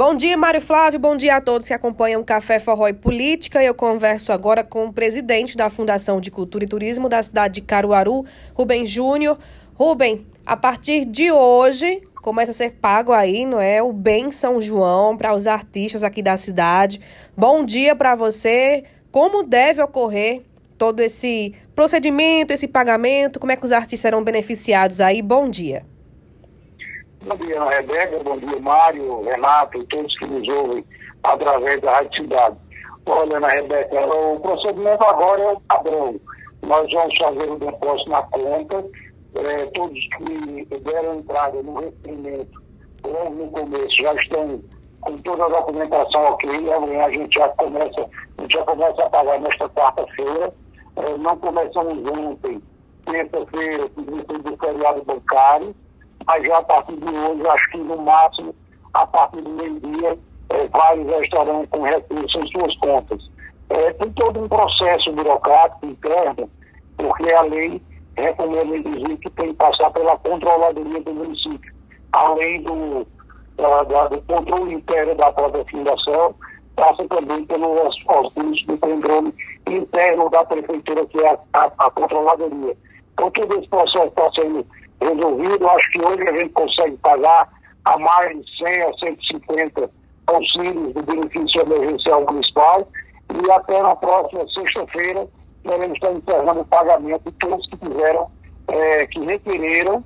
Bom dia, Mário Flávio. Bom dia a todos que acompanham Café Forró e Política. Eu converso agora com o presidente da Fundação de Cultura e Turismo da cidade de Caruaru, Rubem Júnior. Rubem, a partir de hoje começa a ser pago aí, não é? O Bem São João para os artistas aqui da cidade. Bom dia para você. Como deve ocorrer todo esse procedimento, esse pagamento? Como é que os artistas serão beneficiados aí? Bom dia. Bom dia, Rebeca. Bom dia, Mário, Renato e todos que nos ouvem através da Rádio Cidade. Olha, Ana Rebeca, o procedimento agora é o padrão. Nós vamos fazer o depósito na conta é, todos que deram entrada no requerimento logo no começo já estão com toda a documentação ok, amanhã a gente já começa, a gente já começa a pagar nesta quarta-feira. É, não começamos ontem, terça-feira, do feriado bancário, mas já a partir de hoje, acho que no máximo, a partir do meio-dia, é, vários estarão com recursos em suas contas. É, tem todo um processo burocrático interno, porque a lei recomendo inclusive que tem que passar pela controladoria do município, além do, da, da, do controle interno da própria fundação, passa também pelos auxílios do controle interno da prefeitura, que é a, a, a controladoria. Então, todo esse processo está sendo resolvido. Acho que hoje a gente consegue pagar a mais de 100 a 150 auxílios do benefício emergencial municipal e até na próxima sexta-feira nós estamos encerrando o pagamento de todos que tiveram, é, que requereram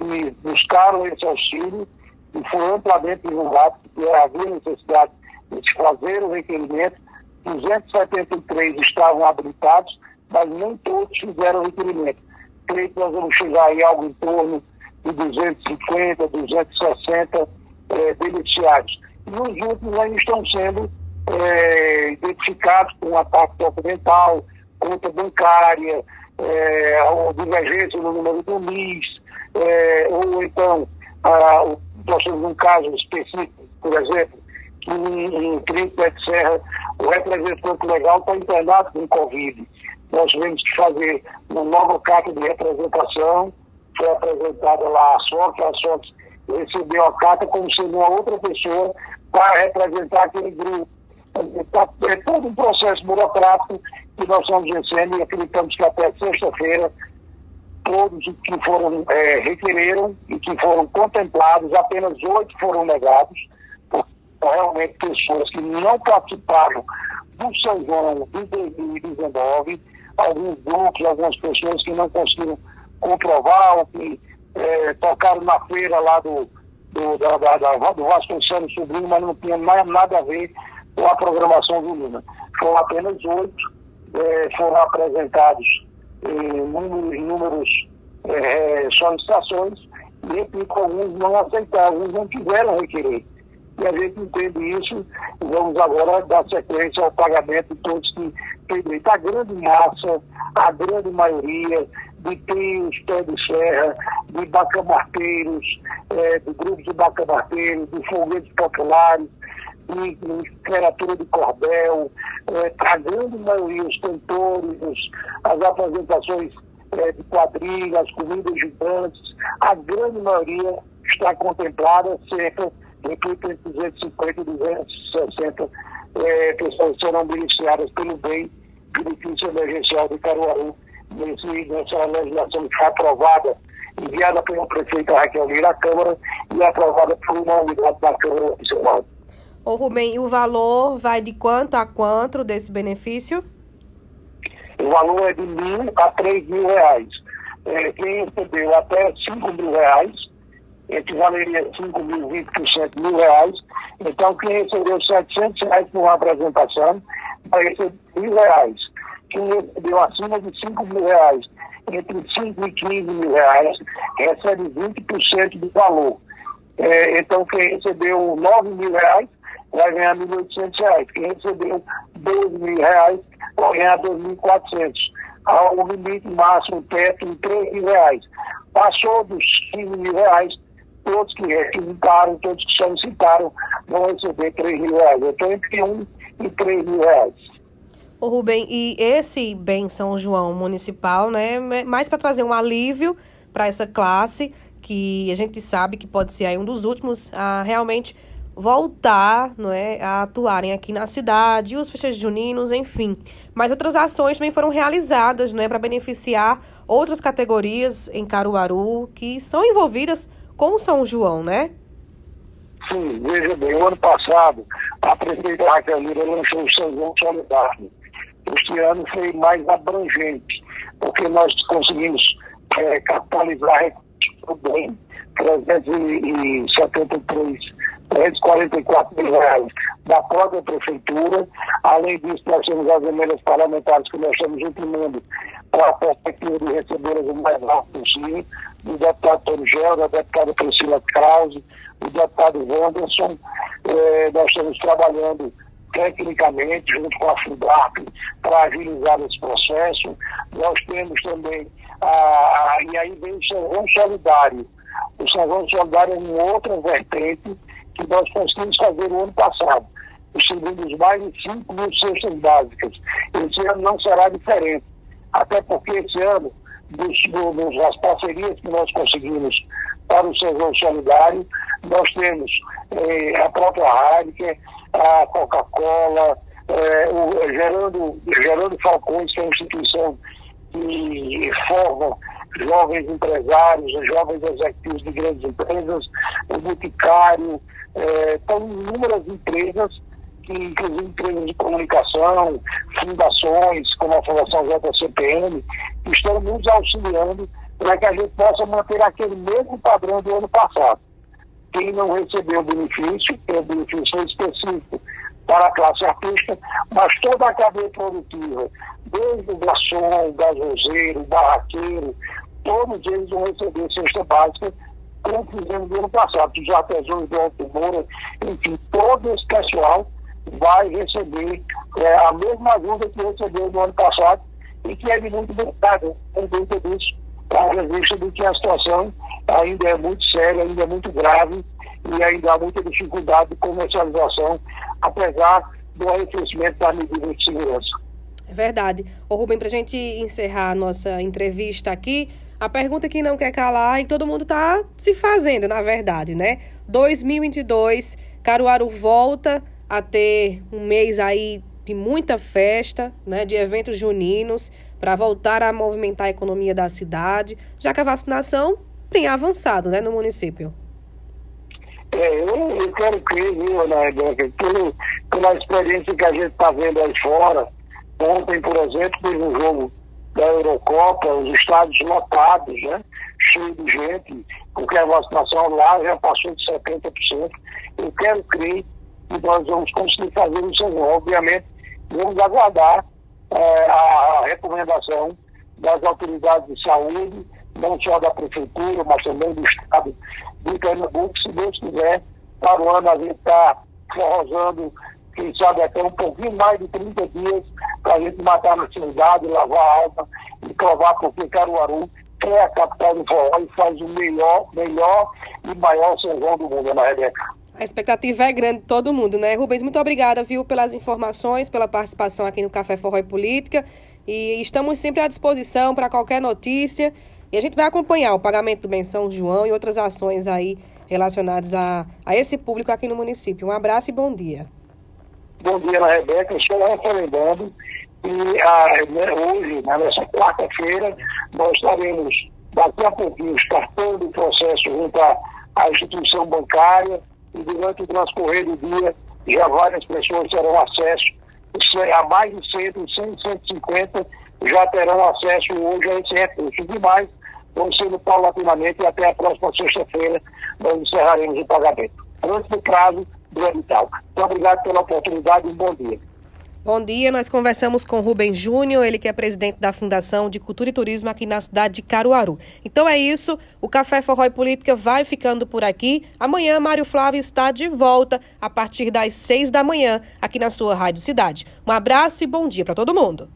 e buscaram esse auxílio e foi amplamente divulgado que havia necessidade de fazer o requerimento. 273 estavam habilitados, mas nem todos fizeram o requerimento. Creio que nós vamos chegar aí algo em torno de 250, 260 é, beneficiários. E os últimos ainda estão sendo é, identificados com a parte documental, conta bancária, é, ou divergência no número do MIS, é, ou então, ah, nós temos um caso específico, por exemplo, que em, em de Serra, o representante legal está internado com Covid. Nós tivemos que fazer uma nova carta de representação, foi apresentada lá a SOC, a SOC recebeu a carta como sendo uma outra pessoa para representar aquele grupo. É todo um processo burocrático que nós estamos vencendo e acreditamos que até sexta-feira todos que foram é, requereram e que foram contemplados, apenas oito foram negados, realmente pessoas que não participaram do São João de 2019, alguns grupos, algumas pessoas que não conseguiram comprovar ou que é, tocaram na feira lá do, do, da, da, da, do Vasconcelos Sobrinho, mas não tinha nada a ver com a programação Luna. Foram apenas oito é, foram apresentados inúmeros, inúmeros é, solicitações e, alguns não aceitaram, alguns não quiseram requerer. E a gente entende isso, vamos agora dar sequência ao pagamento de todos que têm direito. A grande massa, a grande maioria de trios, pé de serra, de bacamarteiros, é, de grupos de bacamarteiros, de foguetes populares, de literatura de cordel, é, a grande maioria, os cantores, as apresentações é, de quadrilhas, as comidas gigantes, a grande maioria está contemplada, cerca entre 250 e 260 é, pessoas serão beneficiadas pelo bem benefício emergencial de Caruaru nesse, nessa legislação que foi aprovada, enviada pela prefeita Raquel Lira à Câmara e aprovada por uma unidade da Câmara Municipal. Ô Rubem, e o valor vai de quanto a quanto desse benefício? O valor é de mil a três mil reais. É, quem recebeu até cinco mil reais, equivaleria a cinco mil, vinte por cento mil reais. Então, quem recebeu 700 reais por uma apresentação, vai receber mil reais. Quem recebeu acima de cinco mil reais, entre 5 e 15 mil reais, recebe 20% do valor. É, então, quem recebeu 9 mil reais, vai ganhar R$ 1.800. Quem recebeu R$ mil reais vai ganhar R$ 2.400. Há um limite máximo, teto, de R$ mil reais. Passou dos R$ mil reais, todos que requisitaram, todos que solicitaram, vão receber R$ mil reais. Eu estou entre um e R$ mil reais. Ô Rubem, e esse bem São João municipal, né, mais para trazer um alívio para essa classe, que a gente sabe que pode ser aí um dos últimos a realmente voltar não é, a atuarem aqui na cidade, os festejos juninos, enfim. Mas outras ações também foram realizadas né, para beneficiar outras categorias em Caruaru que são envolvidas com São João, né? Sim, veja bem, o ano passado a prefeita Raquel Lira lançou o São João Solidário. Este ano foi mais abrangente, porque nós conseguimos é, capitalizar recursos bem, 373 344 mil reais da própria prefeitura. Além disso, nós temos as emendas parlamentares que nós estamos imprimindo para a perspectiva de recebê-las o mais rápido possível, do deputado Tony Gel, da deputada Priscila Krause, do deputado Wanderson. Eh, nós estamos trabalhando tecnicamente, junto com a FUDAP, para agilizar esse processo. Nós temos também, a, e aí vem o São Solidário. O São Solidário é uma outra vertente que nós conseguimos fazer no ano passado. Distribuímos mais de 5 mil cestas básicas. Esse ano não será diferente, até porque esse ano, dos, dos, das parcerias que nós conseguimos para o Sejão Solidário, nós temos eh, a própria Heineken, a Coca-Cola, eh, o Gerando, Gerando Falcões, que é uma instituição que forma jovens empresários, jovens executivos de grandes empresas, o Boticário, é, estão inúmeras empresas, que, inclusive empresas de comunicação, fundações, como a Fundação JCPM, que estão nos auxiliando para que a gente possa manter aquele mesmo padrão do ano passado. Quem não recebeu o benefício, tem o benefício específico para a classe artística, mas toda a cadeia produtiva, desde o garçom, o gasoseiro, o barraqueiro, todos eles vão receber cesta básica como fizemos no ano passado, os artesãos do Alto Moura, enfim, todo esse pessoal vai receber é, a mesma ajuda que recebeu no ano passado e que é de muito também por isso, à vista de que a situação ainda é muito séria, ainda é muito grave e ainda há muita dificuldade de comercialização, apesar do arrefecimento das medidas de segurança. É verdade. Ô Rubem, para a gente encerrar a nossa entrevista aqui, a pergunta que não quer calar e todo mundo está se fazendo, na verdade, né? 2022, Caruaru volta a ter um mês aí de muita festa, né, de eventos juninos, para voltar a movimentar a economia da cidade, já que a vacinação tem avançado, né, no município. É, eu, eu quero crer, viu, Ana Rebeca, pelo, pela experiência que a gente está vendo aí fora. Ontem, por exemplo, teve um jogo da Eurocopa, os estádios lotados, né? de gente, porque a vacinação lá já passou de 70%. Eu quero crer que nós vamos conseguir fazer isso. Obviamente, vamos aguardar é, a, a recomendação das autoridades de saúde, não só da prefeitura, mas também do estado de Pernambuco, se Deus quiser, para o ano a gente está forrosando quem sabe até um pouquinho mais de 30 dias para a gente matar na cidade, lavar a alma e provar porque Caruaru é a capital do forró e faz o melhor, melhor e maior São do mundo, Ana Rebeca. A expectativa é grande de todo mundo, né? Rubens, muito obrigada, viu, pelas informações, pela participação aqui no Café Forró e Política. E estamos sempre à disposição para qualquer notícia. E a gente vai acompanhar o pagamento do Bem São João e outras ações aí relacionadas a, a esse público aqui no município. Um abraço e bom dia. Bom dia, Ana Rebeca. Estou referendando e ah, né, hoje, nessa quarta-feira, nós estaremos daqui a pouquinho startando o processo junto à, à instituição bancária e durante o transcorrer do dia já várias pessoas terão acesso, a mais de 100, 100, 150 já terão acesso hoje a esse recurso. Demais, vão sendo paulatinamente e até a próxima sexta-feira nós encerraremos o pagamento. Antes do prazo, do edital. Muito obrigado pela oportunidade e um bom dia. Bom dia, nós conversamos com Rubem Júnior, ele que é presidente da Fundação de Cultura e Turismo aqui na cidade de Caruaru. Então é isso, o Café Forró e Política vai ficando por aqui. Amanhã, Mário Flávio está de volta a partir das seis da manhã aqui na sua Rádio Cidade. Um abraço e bom dia para todo mundo.